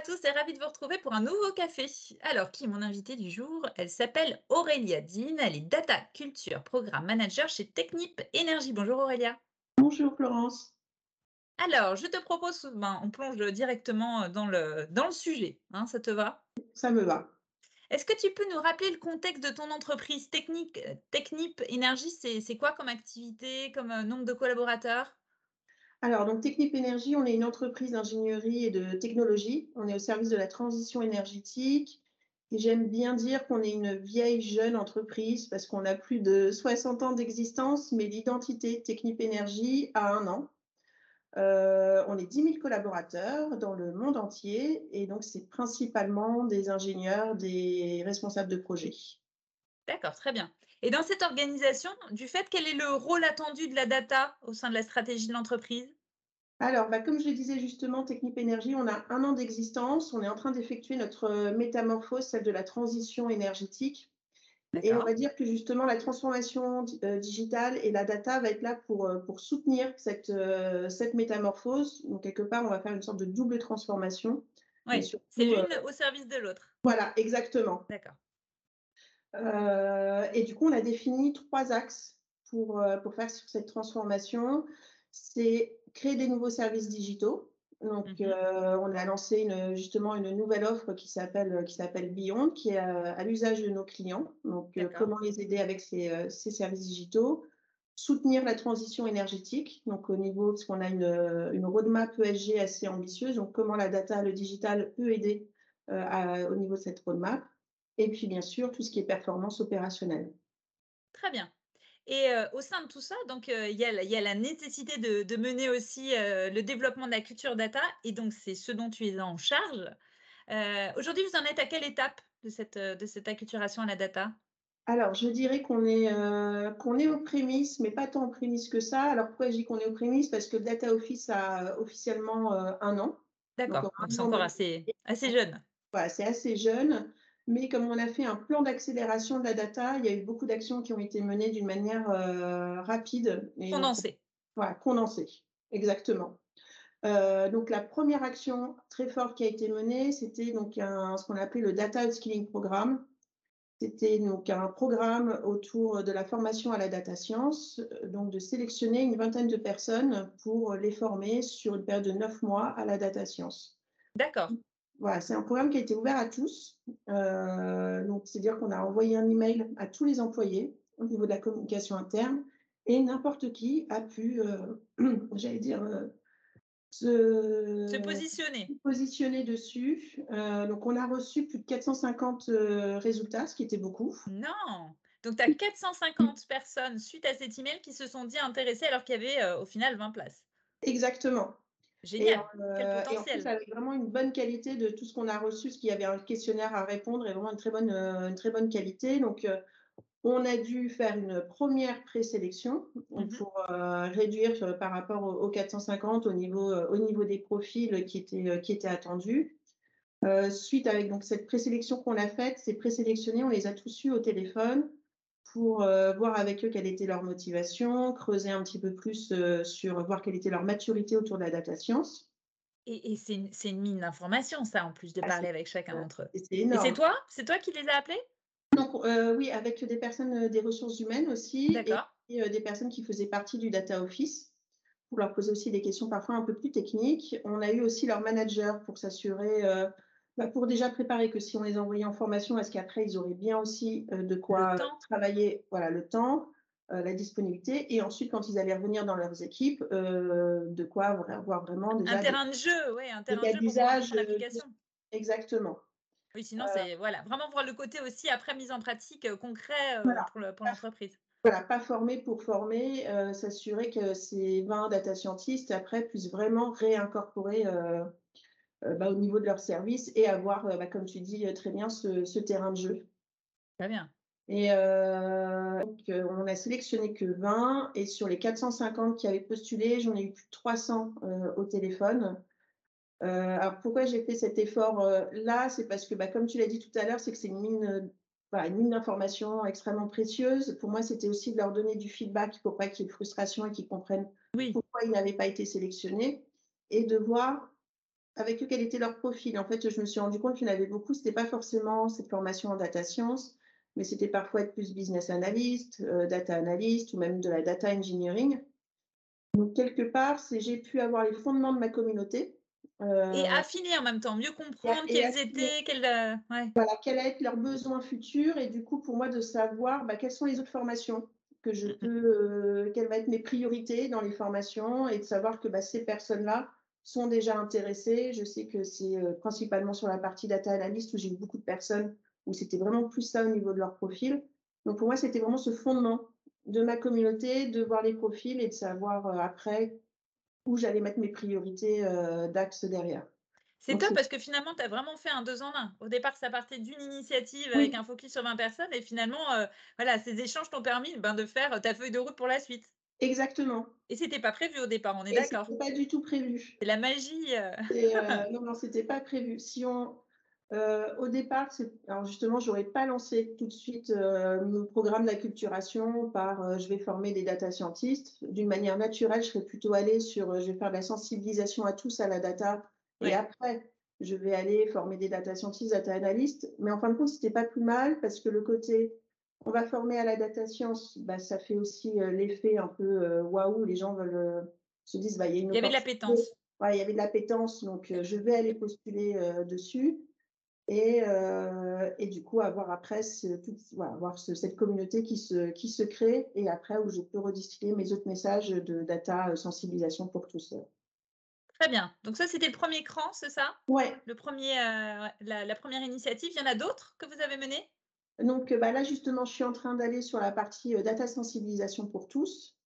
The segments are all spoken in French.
à tous et ravie de vous retrouver pour un nouveau café. Alors, qui est mon invitée du jour? Elle s'appelle Aurélia Dean, elle est Data Culture Programme Manager chez Technip Énergie. Bonjour Aurélia. Bonjour Florence. Alors, je te propose, ben, on plonge directement dans le, dans le sujet, hein, ça te va? Ça me va. Est-ce que tu peux nous rappeler le contexte de ton entreprise Technique, Technip Énergie? C'est quoi comme activité, comme euh, nombre de collaborateurs? Alors, donc Technip Énergie, on est une entreprise d'ingénierie et de technologie. On est au service de la transition énergétique. Et j'aime bien dire qu'on est une vieille jeune entreprise parce qu'on a plus de 60 ans d'existence, mais l'identité Technip Énergie a un an. Euh, on est 10 000 collaborateurs dans le monde entier et donc c'est principalement des ingénieurs, des responsables de projet. D'accord, très bien. Et dans cette organisation, du fait, quel est le rôle attendu de la data au sein de la stratégie de l'entreprise? Alors, bah, comme je le disais justement, Technip Énergie, on a un an d'existence. On est en train d'effectuer notre euh, métamorphose, celle de la transition énergétique. Et on va dire que justement, la transformation euh, digitale et la data va être là pour, euh, pour soutenir cette, cette métamorphose. Donc, quelque part, on va faire une sorte de double transformation. Oui, c'est l'une au service de l'autre. Voilà, exactement. D'accord. Euh, et du coup, on a défini trois axes pour, euh, pour faire sur cette transformation. C'est créer des nouveaux services digitaux. Donc, mmh euh, on a lancé une, justement une nouvelle offre qui s'appelle qui s'appelle Beyond, qui est à, l'usage de nos clients. Donc, comment les aider avec ces, ces, services digitaux? Soutenir la transition énergétique. Donc, au niveau parce qu'on a une, une, roadmap ESG assez ambitieuse. Donc, comment la data, le digital peut aider au niveau de cette roadmap? Et puis bien sûr tout ce qui est performance opérationnelle. Très bien. Et euh, au sein de tout ça, donc euh, il y, a la nécessité de, mener aussi euh, le développement de la culture data, et donc c'est ce dont tu es en charge. Aujourd'hui, vous en êtes à quelle étape de cette, de cette acculturation à la data? Alors, je dirais qu'on est, qu'on est aux prémices, mais pas tant aux prémices que ça. Alors, pourquoi je dis qu'on est aux prémices? Parce que Data Office a officiellement un an. D'accord, c'est encore assez, assez jeune. Voilà, c'est assez jeune. Mais comme on a fait un plan d'accélération de la data, il y a eu beaucoup d'actions qui ont été menées d'une manière euh, rapide. Et condensée. voilà, condensée, exactement. Euh, donc la première action très forte qui a été menée, c'était donc ce qu'on appelait le Data Skilling Programme. C'était donc un programme autour de la formation à la data science, donc de sélectionner une vingtaine de personnes pour les former sur une période de neuf mois à la data science. D'accord. Voilà, c'est un programme qui a été ouvert à tous. Euh, donc, c'est-à-dire qu'on a envoyé un email à tous les employés au niveau de la communication interne et n'importe qui a pu, euh, j'allais dire, euh, se, positionner. positionner dessus. donc, on a reçu plus de 450 résultats, ce qui était beaucoup. Non donc, tu as 450 personnes suite à cet email qui se sont dit intéressées alors qu'il y avait au final 20 places. Exactement. Génial. Quel euh, potentiel. Et en plus, vraiment une bonne qualité de tout ce qu'on a reçu, parce qu'il y avait un questionnaire à répondre et vraiment une très bonne, euh, une très bonne qualité. Donc, euh, on a dû faire une première présélection mmh pour réduire par rapport aux, 450 au niveau, au niveau des profils qui étaient, qui étaient attendus. suite avec donc, cette présélection qu'on a faite, ces présélectionnés, on les a tous eus au téléphone pour euh, voir avec eux quelle était leur motivation, creuser un petit peu plus euh, sur voir quelle était leur maturité autour de la data science. Et, c'est une, mine d'informations, ça, en plus de ah, parler avec chacun d'entre eux. Et c'est toi? C'est toi qui les as appelés? Donc, euh, oui, avec des personnes des ressources humaines aussi, et, des personnes qui faisaient partie du data office, pour leur poser aussi des questions parfois un peu plus techniques. On a eu aussi leur manager pour s'assurer bah, pour déjà préparer que si on les envoyait en formation, est-ce qu'après ils auraient bien aussi euh, de quoi travailler, voilà, le temps, euh, la disponibilité, et ensuite quand ils allaient revenir dans leurs équipes, euh, de quoi avoir vraiment déjà un terrain de jeu, oui, un terrain de jeu d'usage, exactement. Oui, sinon c'est voilà, vraiment voir le côté aussi après mise en pratique concret pour l'entreprise. voilà, pas former pour former, s'assurer que ces 20 data scientists après puissent vraiment réincorporer bah, au niveau de leur service et avoir, euh, bah, comme tu dis euh, très bien, ce, terrain de jeu. Très bien. Et donc, on a sélectionné que 20 et sur les 450 qui avaient postulé, j'en ai eu plus de 300 au téléphone. alors pourquoi j'ai fait cet effort là? C'est parce que, bah, comme tu l'as dit tout à l'heure, c'est que c'est une mine, une mine d'informations extrêmement précieuse. Pour moi, c'était aussi de leur donner du feedback pour pas qu'il y ait de frustration et qu'ils comprennent pourquoi ils n'avaient pas été sélectionnés et de voir avec eux quel était leur profil. En fait, je me suis rendu compte qu'il y en avait beaucoup, c'était pas forcément cette formation en data science, mais c'était parfois être plus business analyst, euh, data analyst ou même de la data engineering. Donc, quelque part, c'est j'ai pu avoir les fondements de ma communauté. Euh, et affiner en même temps, mieux comprendre quels étaient, quels, euh, voilà, quels être leurs besoins futurs et du coup, pour moi, de savoir bah, quelles sont les autres formations que je peux, quelles vont être mes priorités dans les formations et de savoir que bah, ces personnes-là sont déjà intéressées. Je sais que c'est principalement sur la partie data analyst où j'ai eu beaucoup de personnes où c'était vraiment plus ça au niveau de leur profil. Donc pour moi, c'était vraiment ce fondement de ma communauté, de voir les profils et de savoir euh, après où j'allais mettre mes priorités euh, d'axe derrière. C'est top parce que finalement, tu as vraiment fait un deux en un. Au départ, ça partait d'une initiative avec un focus sur 20 personnes et finalement, euh, voilà, ces échanges t'ont permis ben, de faire ta feuille de route pour la suite. Exactement. Et c'était pas prévu au départ, on est d'accord. C'était pas du tout prévu. C'est la magie. non, non, c'était pas prévu. Si on, euh, au départ, alors justement, j'aurais pas lancé tout de suite euh, mon programme d'acculturation par euh, je vais former des data scientists. D'une manière naturelle, je serais plutôt allée sur je vais faire de la sensibilisation à tous à la data et après, je vais aller former des data scientists, data analystes. Mais en fin de compte, c'était pas plus mal parce que le côté on va former à la data science, bah, ça fait aussi l'effet un peu waouh, les gens veulent se disent bah, il y a une Il y avait de la pétence. Ouais, il y avait de la pétence, donc je vais aller postuler dessus. Et, euh, et, du coup avoir après avoir cette communauté qui se, qui se crée et après où je peux redistiller mes autres messages de data euh, sensibilisation pour tous. Très bien. Donc ça, c'était le premier cran, c'est ça? Ouais. Le premier, euh, la, première initiative. Il y en a d'autres que vous avez menées? Donc bah là, justement, je suis en train d'aller sur la partie data sensibilisation pour tous.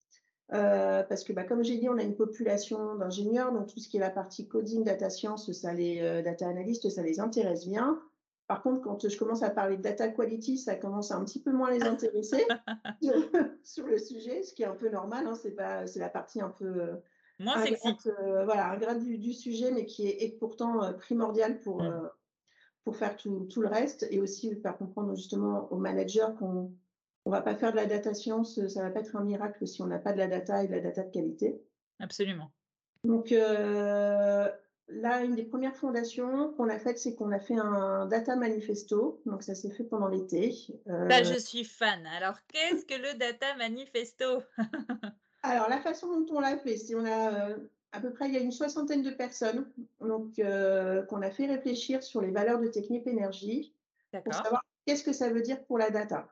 Euh, parce que, bah, comme j'ai dit, on a une population d'ingénieurs, donc tout ce qui est la partie coding, data science, ça les euh, data analystes, ça les intéresse bien. Par contre, quand je commence à parler de data quality, ça commence à un petit peu moins les intéresser sur, le sujet, ce qui est un peu normal. Hein, c'est pas, c'est la partie un peu euh, moins sexy. voilà, un grade du, sujet, mais qui est, est pourtant primordial pour mm. Pour faire tout, tout, le reste et aussi faire comprendre justement aux managers qu'on on va pas faire de la data science, ça va pas être un miracle si on n'a pas de la data et de la data de qualité. Absolument. Donc euh, là, une des premières fondations qu'on a faites, c'est qu'on a fait un data manifesto. Donc ça s'est fait pendant l'été. Euh, bah, je suis fan. Alors qu'est-ce que le data manifesto? Alors la façon dont on l'a fait, c'est on a euh, à peu près il y a une soixantaine de personnes donc qu'on a fait réfléchir sur les valeurs de Technip Énergie pour savoir qu'est-ce que ça veut dire pour la data.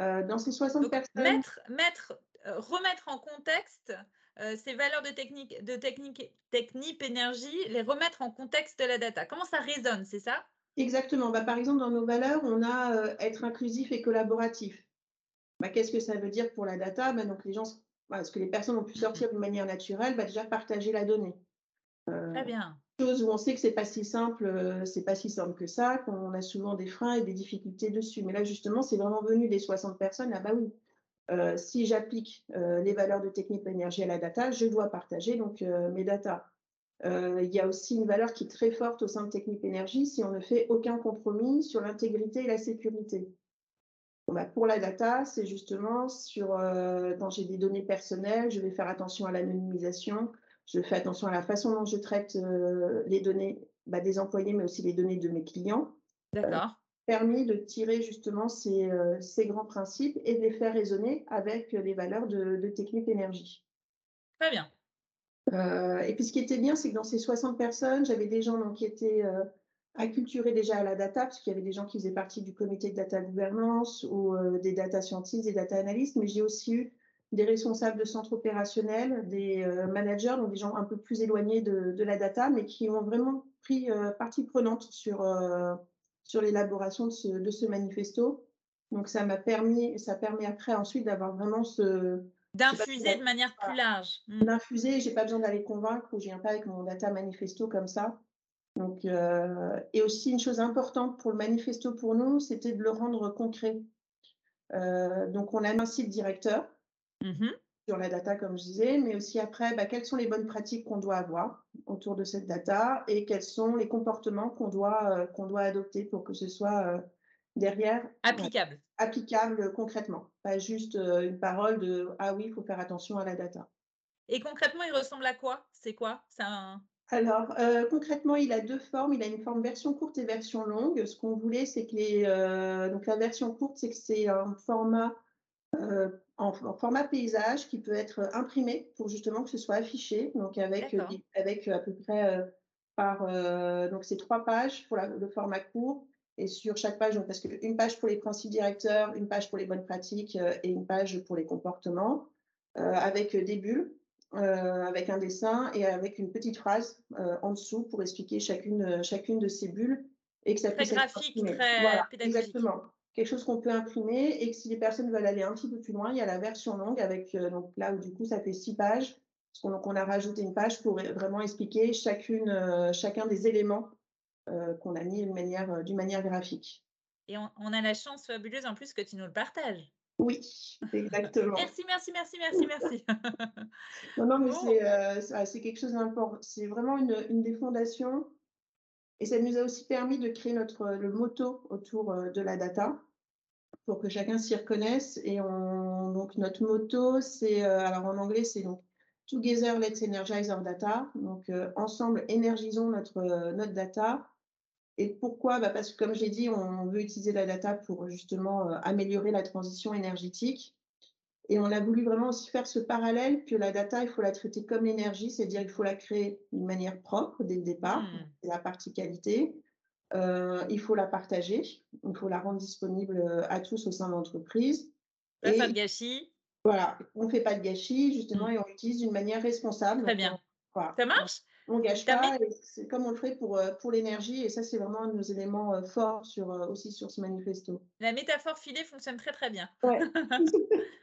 Euh, dans ces 60 personnes. Mettre, mettre, euh, remettre en contexte euh, ces valeurs de technique, de technique, technique, énergie, les remettre en contexte de la data. Comment ça résonne, c'est ça? Exactement. Bah, par exemple, dans nos valeurs, on a être inclusif et collaboratif. Bah, Qu'est-ce que ça veut dire pour la data? Bah, Donc, les gens, bah, ce que les personnes ont pu sortir de manière naturelle, bah, déjà partager la donnée. Très bien chose où on sait que c'est pas si simple, euh, c'est pas si simple que ça, qu'on a souvent des freins et des difficultés dessus. Mais là, justement, c'est vraiment venu des 60 personnes. Ah bah oui, euh, si j'applique euh, les valeurs de technique d'énergie à la data, je dois partager donc mes data. Il y a aussi une valeur qui est très forte au sein de Technique Énergie si on ne fait aucun compromis sur l'intégrité et la sécurité. Bah, pour la data, c'est justement sur quand j'ai des données personnelles, je vais faire attention à l'anonymisation, je fais attention à la façon dont je traite euh, les données bah, des employés, mais aussi les données de mes clients. Euh, D'accord. permis de tirer justement ces, euh, ces, grands principes et de les faire résonner avec les valeurs de, de Technique Énergie. Très bien. et puis ce qui était bien, c'est que dans ces 60 personnes, j'avais des gens donc, qui étaient acculturés déjà à la data, parce qu'il y avait des gens qui faisaient partie du comité de data gouvernance ou des data scientists, des data analystes, mais j'ai aussi eu des responsables de centres opérationnels, des euh, managers, donc des gens un peu plus éloignés de, la data, mais qui ont vraiment pris euh, partie prenante sur, euh, sur l'élaboration de ce, de ce manifesto. Donc ça m'a permis, ça permet après ensuite d'avoir vraiment ce d'infuser de manière plus large. Mmh. D'infuser, j'ai pas besoin d'aller convaincre ou je viens pas avec mon data manifesto comme ça. Donc et aussi une chose importante pour le manifesto pour nous, c'était de le rendre concret. donc on a un site directeur Mmh sur la data, comme je disais, mais aussi après, bah, quelles sont les bonnes pratiques qu'on doit avoir autour de cette data et quels sont les comportements qu'on doit, euh, qu'on doit adopter pour que ce soit euh, derrière applicable. applicable concrètement, pas juste euh, une parole de ah oui, il faut faire attention à la data. Et concrètement, il ressemble à quoi? C'est quoi? Un... Alors, euh, concrètement, il a deux formes. Il a une forme version courte et version longue. Ce qu'on voulait, c'est que les, euh, donc la version courte, c'est que c'est un format euh, en, format paysage qui peut être imprimé pour justement que ce soit affiché. Donc avec, avec à peu près par donc c'est trois pages pour le format court et sur chaque page, donc parce qu'une page pour les principes directeurs, une page pour les bonnes pratiques et une page pour les comportements, avec des bulles. Euh, avec un dessin et avec une petite phrase euh, en dessous pour expliquer chacune, euh, chacune de ces bulles et que ça très graphique, très voilà, Exactement. Quelque chose qu'on peut imprimer et que si les personnes veulent aller un petit peu plus loin, il y a la version longue avec donc là où du coup ça fait six pages. Donc on a rajouté une page pour vraiment expliquer chacune, chacun des éléments qu'on a mis d'une manière, d'une manière graphique. Et on, on, a la chance fabuleuse en plus que tu nous le partages. Oui, exactement. merci, merci, merci, merci, merci. non, non, mais euh, c'est quelque chose d'important. C'est vraiment une, une, des fondations. Et ça nous a aussi permis de créer notre, le motto autour euh, de la data pour que chacun s'y reconnaisse. Et on, donc, notre motto, c'est, euh, alors en anglais, c'est donc Together, let's energize our data. Donc, ensemble, énergisons notre, notre data. Et pourquoi? Bah Parce que, comme j'ai dit, on veut utiliser la data pour justement euh, améliorer la transition énergétique. Et on a voulu vraiment aussi faire ce parallèle que la data, il faut la traiter comme l'énergie, c'est-à-dire il faut la créer d'une manière propre dès le départ, mmh. c'est la partie qualité. Euh, il faut la partager, il faut la rendre disponible euh, à tous au sein de l'entreprise. Pas de gâchis. Voilà, on ne fait pas de gâchis, justement, mmh. et on l'utilise d'une manière responsable. Très bien. Ça marche? On gâche pas, c'est comme on le ferait pour, euh, pour l'énergie, et ça, c'est vraiment un de nos éléments euh, forts sur, euh, aussi sur ce manifesto. La métaphore filée fonctionne très, très bien. Ouais.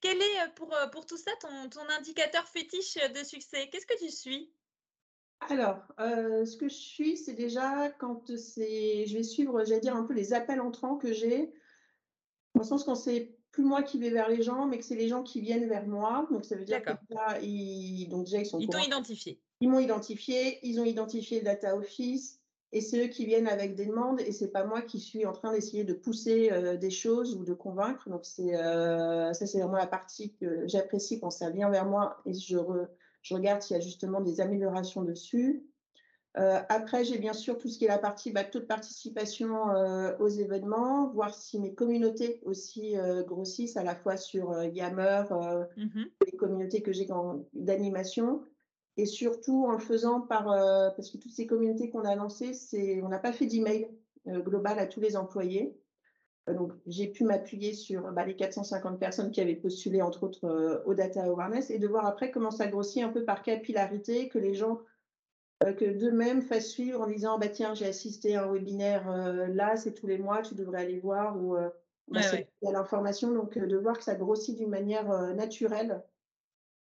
Quel est pour, pour tout ça ton, ton indicateur fétiche de succès? Qu'est-ce que tu suis? Alors, ce que je suis, c'est déjà quand c'est, je vais suivre, j'allais dire un peu les appels entrants que j'ai, dans le sens quand c'est plus moi qui vais vers les gens, mais que c'est les gens qui viennent vers moi. Donc ça veut dire que là, ils, donc déjà ils sont. Ils t'ont identifié. Ils m'ont identifié, ils ont identifié le data office et c'est eux qui viennent avec des demandes et c'est pas moi qui suis en train d'essayer de pousser euh, des choses ou de convaincre. Donc c'est euh, ça c'est vraiment la partie que j'apprécie quand ça vient vers moi et je, je regarde s'il y a justement des améliorations dessus. Euh, après, j'ai bien sûr tout ce qui est la partie bah, taux de participation aux événements, voir si mes communautés aussi grossissent à la fois sur Yammer, mmh les communautés que j'ai d'animation, et surtout en le faisant par, euh, parce que toutes ces communautés qu'on a lancées, c'est, on n'a pas fait d'email euh, global à tous les employés. Euh, donc, j'ai pu m'appuyer sur bah, les 450 personnes qui avaient postulé, entre autres, au Data Awareness, et de voir après comment ça grossit un peu par capillarité, que les gens, que d'eux-mêmes fassent suivre en disant, bah, tiens, j'ai assisté à un webinaire là, c'est tous les mois, tu devrais aller voir, ou bah, il y a l'information, donc de voir que ça grossit d'une manière naturelle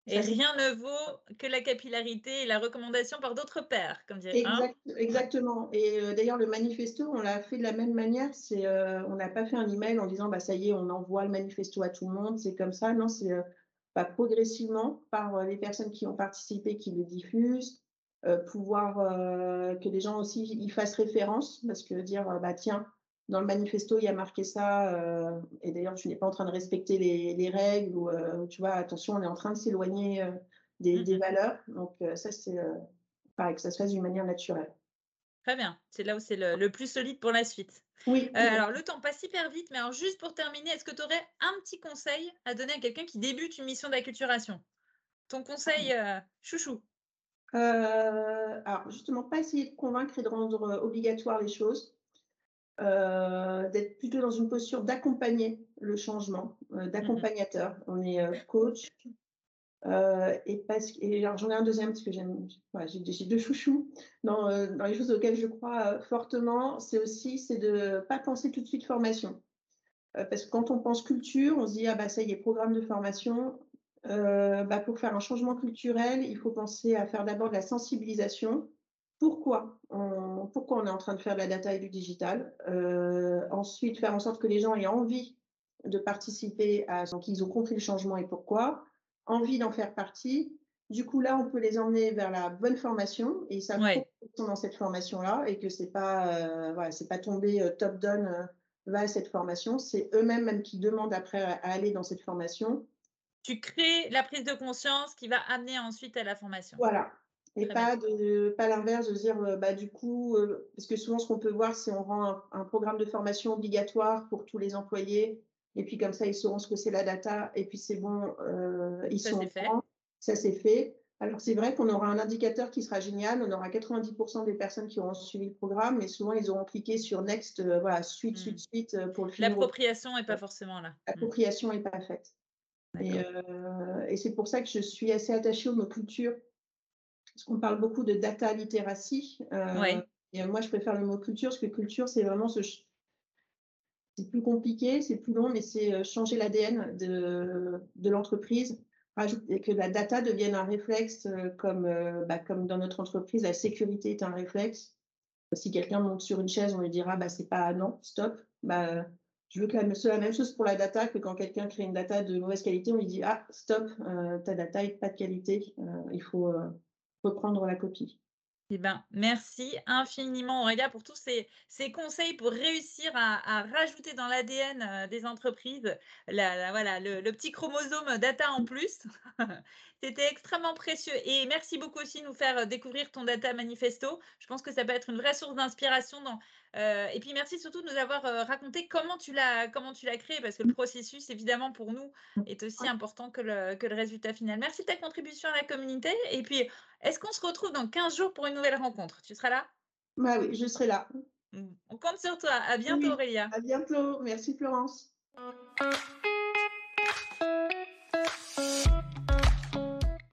et rien ne vaut que la capillarité et la recommandation par d'autres pairs, comme dirait. Hein. exactement. Et euh, d'ailleurs, le manifesto, on l'a fait de la même manière. C'est, euh, on n'a pas fait un email en disant, bah ça y est, on envoie le manifesto à tout le monde. C'est comme ça. Non, c'est euh, progressivement par les personnes qui ont participé, qui le diffusent, pouvoir que les gens aussi y fassent référence, parce que dire, bah tiens, dans le manifesto, il y a marqué ça, euh, et d'ailleurs, tu n'es pas en train de respecter les, règles, ou euh, tu vois, attention, on est en train de s'éloigner euh, des, mmh valeurs. Donc, ça, c'est pareil, que ça se fasse d'une manière naturelle. Très bien, c'est là où c'est le, plus solide pour la suite. Oui. alors, le temps passe hyper vite, mais alors, juste pour terminer, est-ce que tu aurais un petit conseil à donner à quelqu'un qui débute une mission d'acculturation? Ton conseil chouchou Alors, justement, pas essayer de convaincre et de rendre obligatoire les choses. Euh, d'être plutôt dans une posture d'accompagner le changement, euh, mmh d'accompagnateur. On est euh, coach. et parce et j'en ai un deuxième parce que j'aime, j'ai deux chouchous dans, dans, les choses auxquelles je crois fortement. C'est aussi c'est de pas penser tout de suite formation, parce que quand on pense culture, on se dit ah bah ça y est programme de formation. Bah, pour faire un changement culturel, il faut penser à faire d'abord de la sensibilisation pourquoi on, pourquoi on est en train de faire de la data et du digital. Euh, ensuite, faire en sorte que les gens aient envie de participer à ce qu'ils ont compris le changement et pourquoi, envie d'en faire partie. Du coup, là, on peut les emmener vers la bonne formation et ça savent sont dans cette formation-là et que c'est pas, euh, voilà, c'est pas tombé euh, top down euh, vers cette formation. C'est eux-mêmes même qui demandent après à, aller dans cette formation. Tu crées la prise de conscience qui va amener ensuite à la formation. Voilà, Et pas, de, pas l'inverse, de dire, bah, du coup, parce que souvent, ce qu'on peut voir, c'est on rend un, programme de formation obligatoire pour tous les employés, et puis comme ça, ils sauront ce que c'est la data, et puis c'est bon, ils ça sont fait. Ça, c'est fait. Alors, c'est vrai qu'on aura un indicateur qui sera génial. On aura 90% des personnes qui auront suivi le programme, mais souvent, ils auront cliqué sur Next, voilà, suite, suite, mmh. suite, pour le. L'appropriation n'est pas forcément là. L'appropriation n'est pas faite. Euh, et, c'est pour ça que je suis assez attachée aux mots culture, parce qu'on parle beaucoup de data littératie. Euh, et moi, je préfère le mot culture, parce que culture, c'est vraiment ce. C'est plus compliqué, c'est plus long, mais c'est euh, changer l'ADN de, de l'entreprise, que la data devienne un réflexe, comme, bah, comme dans notre entreprise, la sécurité est un réflexe. Si quelqu'un monte sur une chaise, on lui dira bah, c'est pas non, stop. Bah, je veux que la, la même chose pour la data, que quand quelqu'un crée une data de mauvaise qualité, on lui dit Ah, stop, euh, ta data n'est pas de qualité, euh, il faut euh, reprendre la copie. Eh ben, merci infiniment, Aurélia, pour tous ces, conseils pour réussir à, rajouter dans l'ADN des entreprises la, voilà, le, petit chromosome data en plus. C'était extrêmement précieux. Et merci beaucoup aussi de nous faire découvrir ton data manifesto. Je pense que ça peut être une vraie source d'inspiration dans, euh, et puis merci surtout de nous avoir euh, raconté comment tu l'as comment tu l'as créé parce que le processus évidemment pour nous est aussi important que le, que le résultat final. Merci de ta contribution à la communauté et puis est-ce qu'on se retrouve dans 15 jours pour une nouvelle rencontre? Tu seras là? Bah oui, je serai là. Mmh. On compte sur toi. À bientôt Aurélia. À bientôt. Merci Florence.